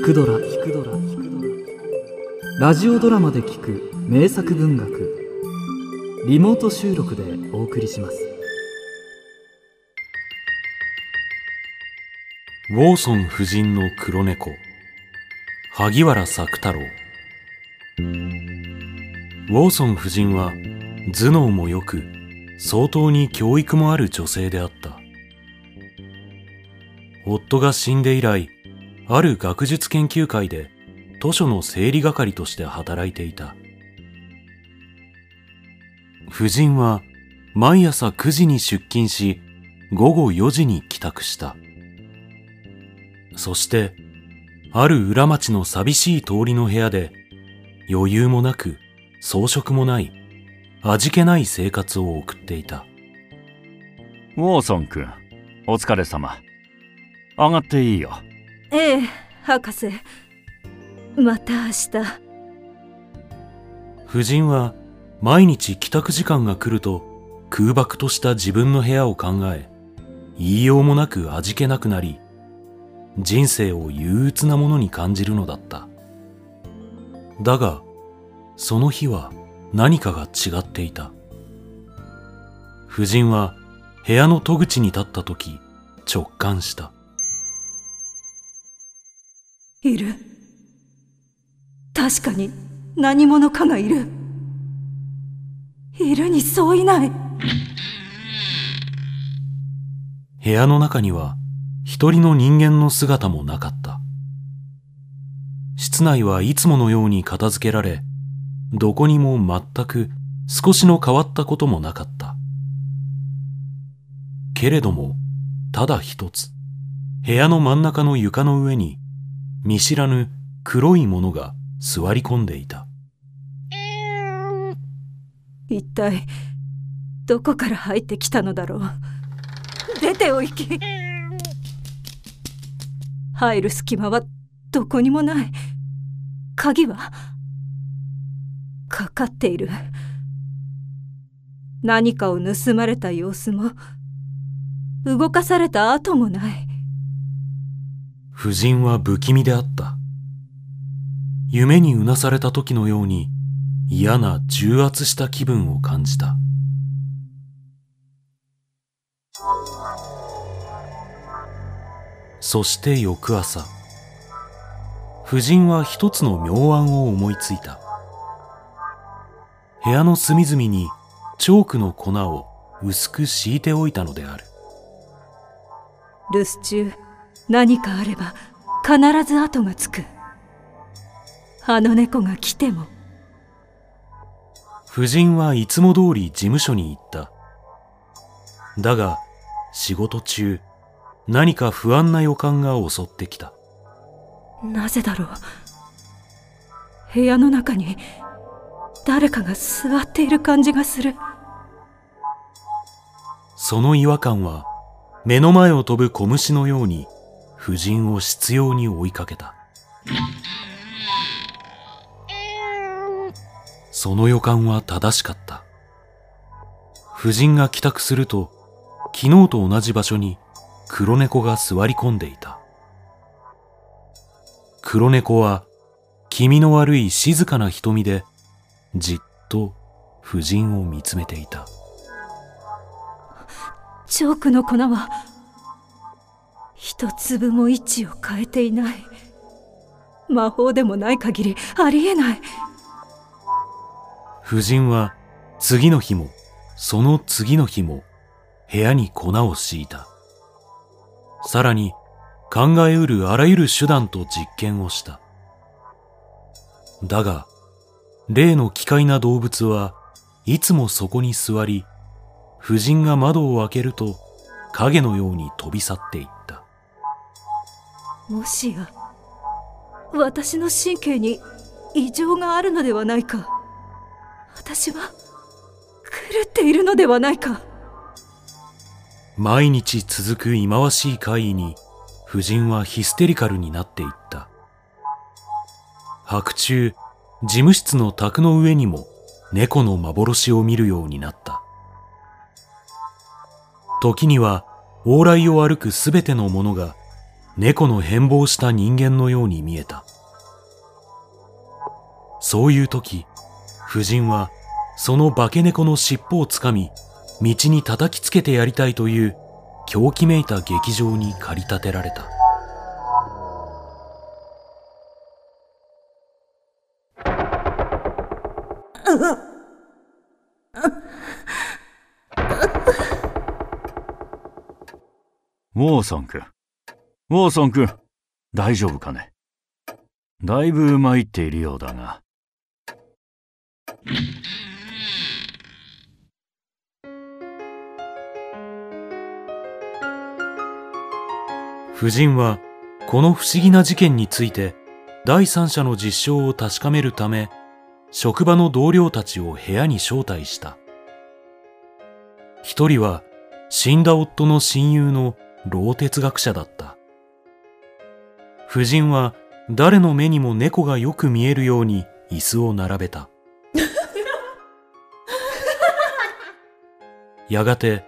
聞くドラ。聞くドララジオドラマで聞く。名作文学。リモート収録でお送りします。ウォーソン夫人の黒猫。萩原作太郎。ウォーソン夫人は頭脳も良く相当に教育もある女性であった。夫が死んで以来ある学術研究会で図書の整理係として働いていた。夫人は毎朝9時に出勤し午後4時に帰宅した。そしてある裏町の寂しい通りの部屋で余裕もなく装飾もない味気ない生活を送っていた。ウォーソン君お疲れ様。上がっていいよ。ええ博士。また明日。夫人は毎日帰宅時間が来ると空爆とした自分の部屋を考え言いようもなく味気なくなり人生を憂鬱なものに感じるのだった。だがその日は何かが違っていた。夫人は部屋の戸口に立った時直感した。いる。確かに何者かがいる。いるにそういない。部屋の中には一人の人間の姿もなかった。室内はいつものように片付けられどこにも全く少しの変わったこともなかった。けれどもただ一つ部屋の真ん中の床の上に見知らぬ黒いものが座り込んでいた。一体どこから入ってきたのだろう？出ておいき入る隙間はどこにもない。鍵はかかっている。何かを盗まれた様子も動かされた跡もない。夫人は不気味であった。夢にうなされた時のように嫌な重圧した気分を感じた。そして翌朝夫人は一つの妙案を思いついた。部屋の隅々にチョークの粉を薄く敷いておいたのである。留守中。何かあれば必ず後がつく。あの猫が来ても。夫人はいつも通り事務所に行った。だが仕事中何か不安な予感が襲ってきた。なぜだろう。部屋の中に誰かが座っている感じがする。その違和感は目の前を飛ぶ小虫のように夫人を執拗に追いかけた。その予感は正しかった。夫人が帰宅すると昨日と同じ場所に黒猫が座り込んでいた。黒猫は気味の悪い静かな瞳でじっと夫人を見つめていた。チョークの粉は一粒も位置を変えていない。魔法でもない限りありえない。夫人は次の日もその次の日も部屋に粉を敷いた。さらに考えうるあらゆる手段と実験をした。だが例の奇怪な動物はいつもそこに座り夫人が窓を開けると影のように飛び去っていった。もしや私の神経に異常があるのではないか。私は狂っているのではないか。毎日続く忌まわしい会議に夫人はヒステリカルになっていった。白昼事務室の卓の上にも猫の幻を見るようになった。時には往来を歩くすべてのものが猫の変貌した人間のように見えた。そういう時、夫人はその化け猫の尻尾をつかみ、道に叩きつけてやりたいという狂気めいた劇場に駆り立てられた。ウォーソン君。ウォーソン君、大丈夫かね？だいぶ参っているようだが。夫人はこの不思議な事件について第三者の実証を確かめるため職場の同僚たちを部屋に招待した。一人は死んだ夫の親友の老哲学者だった。夫人は誰の目にも猫がよく見えるように椅子を並べた やがて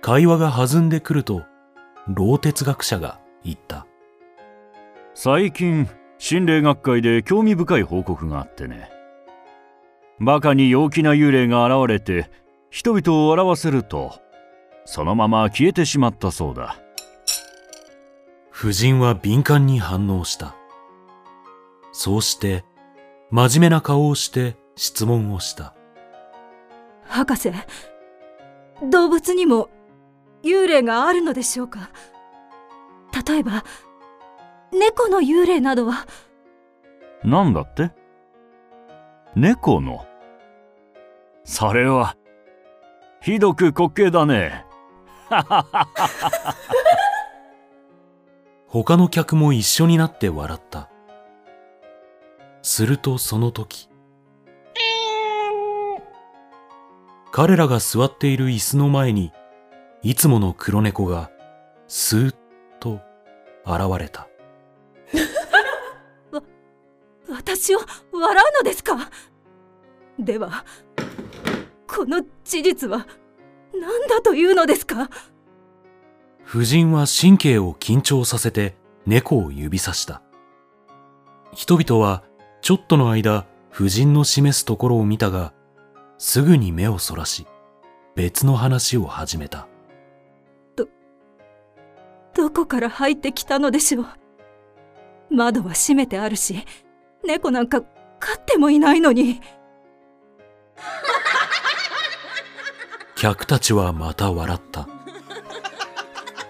会話が弾んでくると老哲学者が言った最近、心霊学会で興味深い報告があってね。バカに陽気な幽霊が現れて、人々を笑わせると、そのまま消えてしまったそうだ。夫人は敏感に反応した。そうして、真面目な顔をして質問をした。博士動物にも幽霊があるのでしょうか？例えば猫の幽霊などは？なんだって？猫の？それは、ひどく滑稽だね。他の客も一緒になって笑った。するとその時、彼らが座っている椅子の前に、いつもの黒猫がスーッと現れた。わ私を笑うのですか？ではこの事実は何だというのですか？夫人は神経を緊張させて猫を指さした。人々はちょっとの間夫人の示すところを見たが、すぐに目をそらし、別の話を始めた。どこから入ってきたのでしょう？窓は閉めてあるし猫なんか飼ってもいないのに客たちはまた笑った。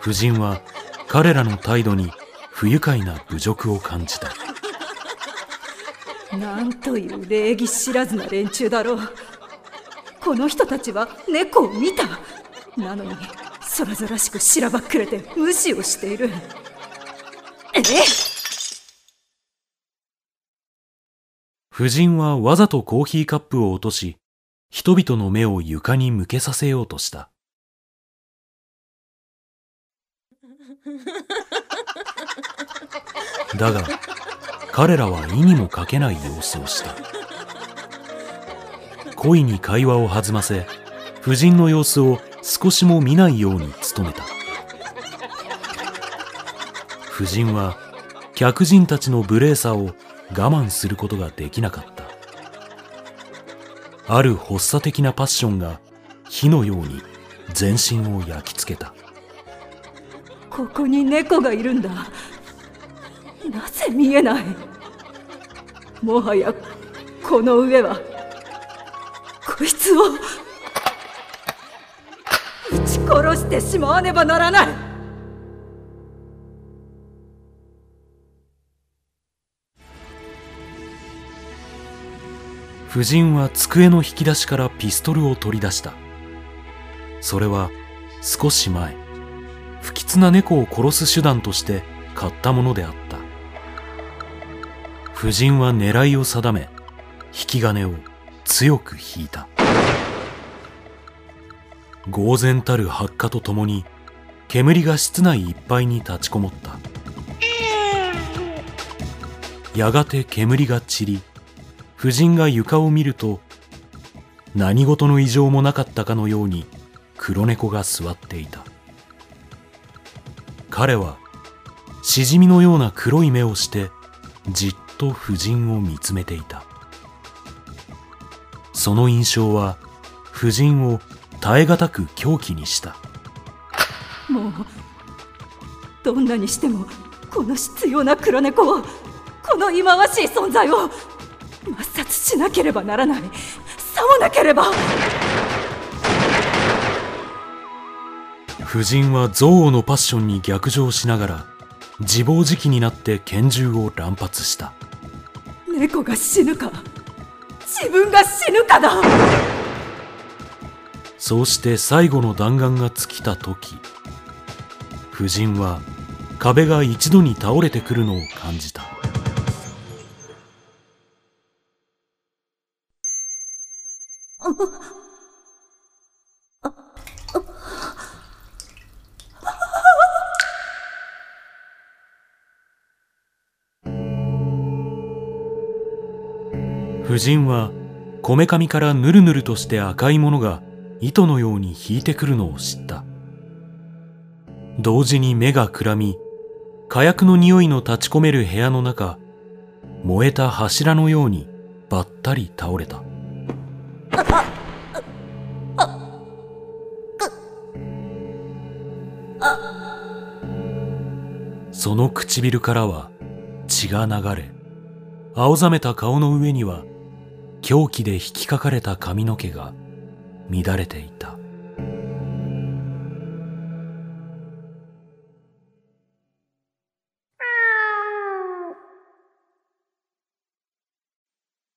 夫人は彼らの態度に不愉快な侮辱を感じた。なんという礼儀知らずな連中だろうこの人たちは猫を見たなのに空々しくしらばっくれて無視をしているえ？夫人はわざとコーヒーカップを落とし、人々の目を床に向けさせようとした。だが、彼らは意にもかけない様子をした。恋に会話を弾ませ、夫人の様子を少しも見ないように努めた。夫人は客人たちの無礼さを我慢することができなかった。ある発作的なパッションが火のように全身を焼き付けた。ここに猫がいるんだ。なぜ見えない。もはやこの上は。こいつを。撃ち殺してしまわねばならない。夫人は机の引き出しからピストルを取り出した。それは少し前、不吉な猫を殺す手段として買ったものであった。夫人は狙いを定め、引き金を強く引いた。呆然たる発火とともに、煙が室内いっぱいに立ちこもった。やがて煙が散り、夫人が床を見ると、何事の異常もなかったかのように黒猫が座っていた。彼はしじみのような黒い目をしてじっと夫人を見つめていた。その印象は夫人を耐え難く狂気にした。もうどんなにしてもこの執拗な黒猫をこの忌まわしい存在を抹殺しなければならない。さもなければ。夫人は憎悪のパッションに逆上しながら自暴自棄になって拳銃を乱発した。猫が死ぬか自分が死ぬかだ。そうして最後の弾丸が尽きた時夫人は壁が一度に倒れてくるのを感じた夫人はこめかみからぬるぬるとして赤いものが糸のように引いてくるのを知った。同時に目がくらみ火薬の匂いの立ち込める部屋の中燃えた柱のようにばったり倒れた。その唇からは血が流れ青ざめた顔の上には狂気で引きかかれた髪の毛が乱れていた。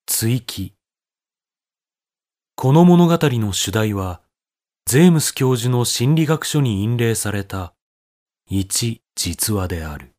追記。この物語の主題はゼームス教授の心理学書に印例された一実話である。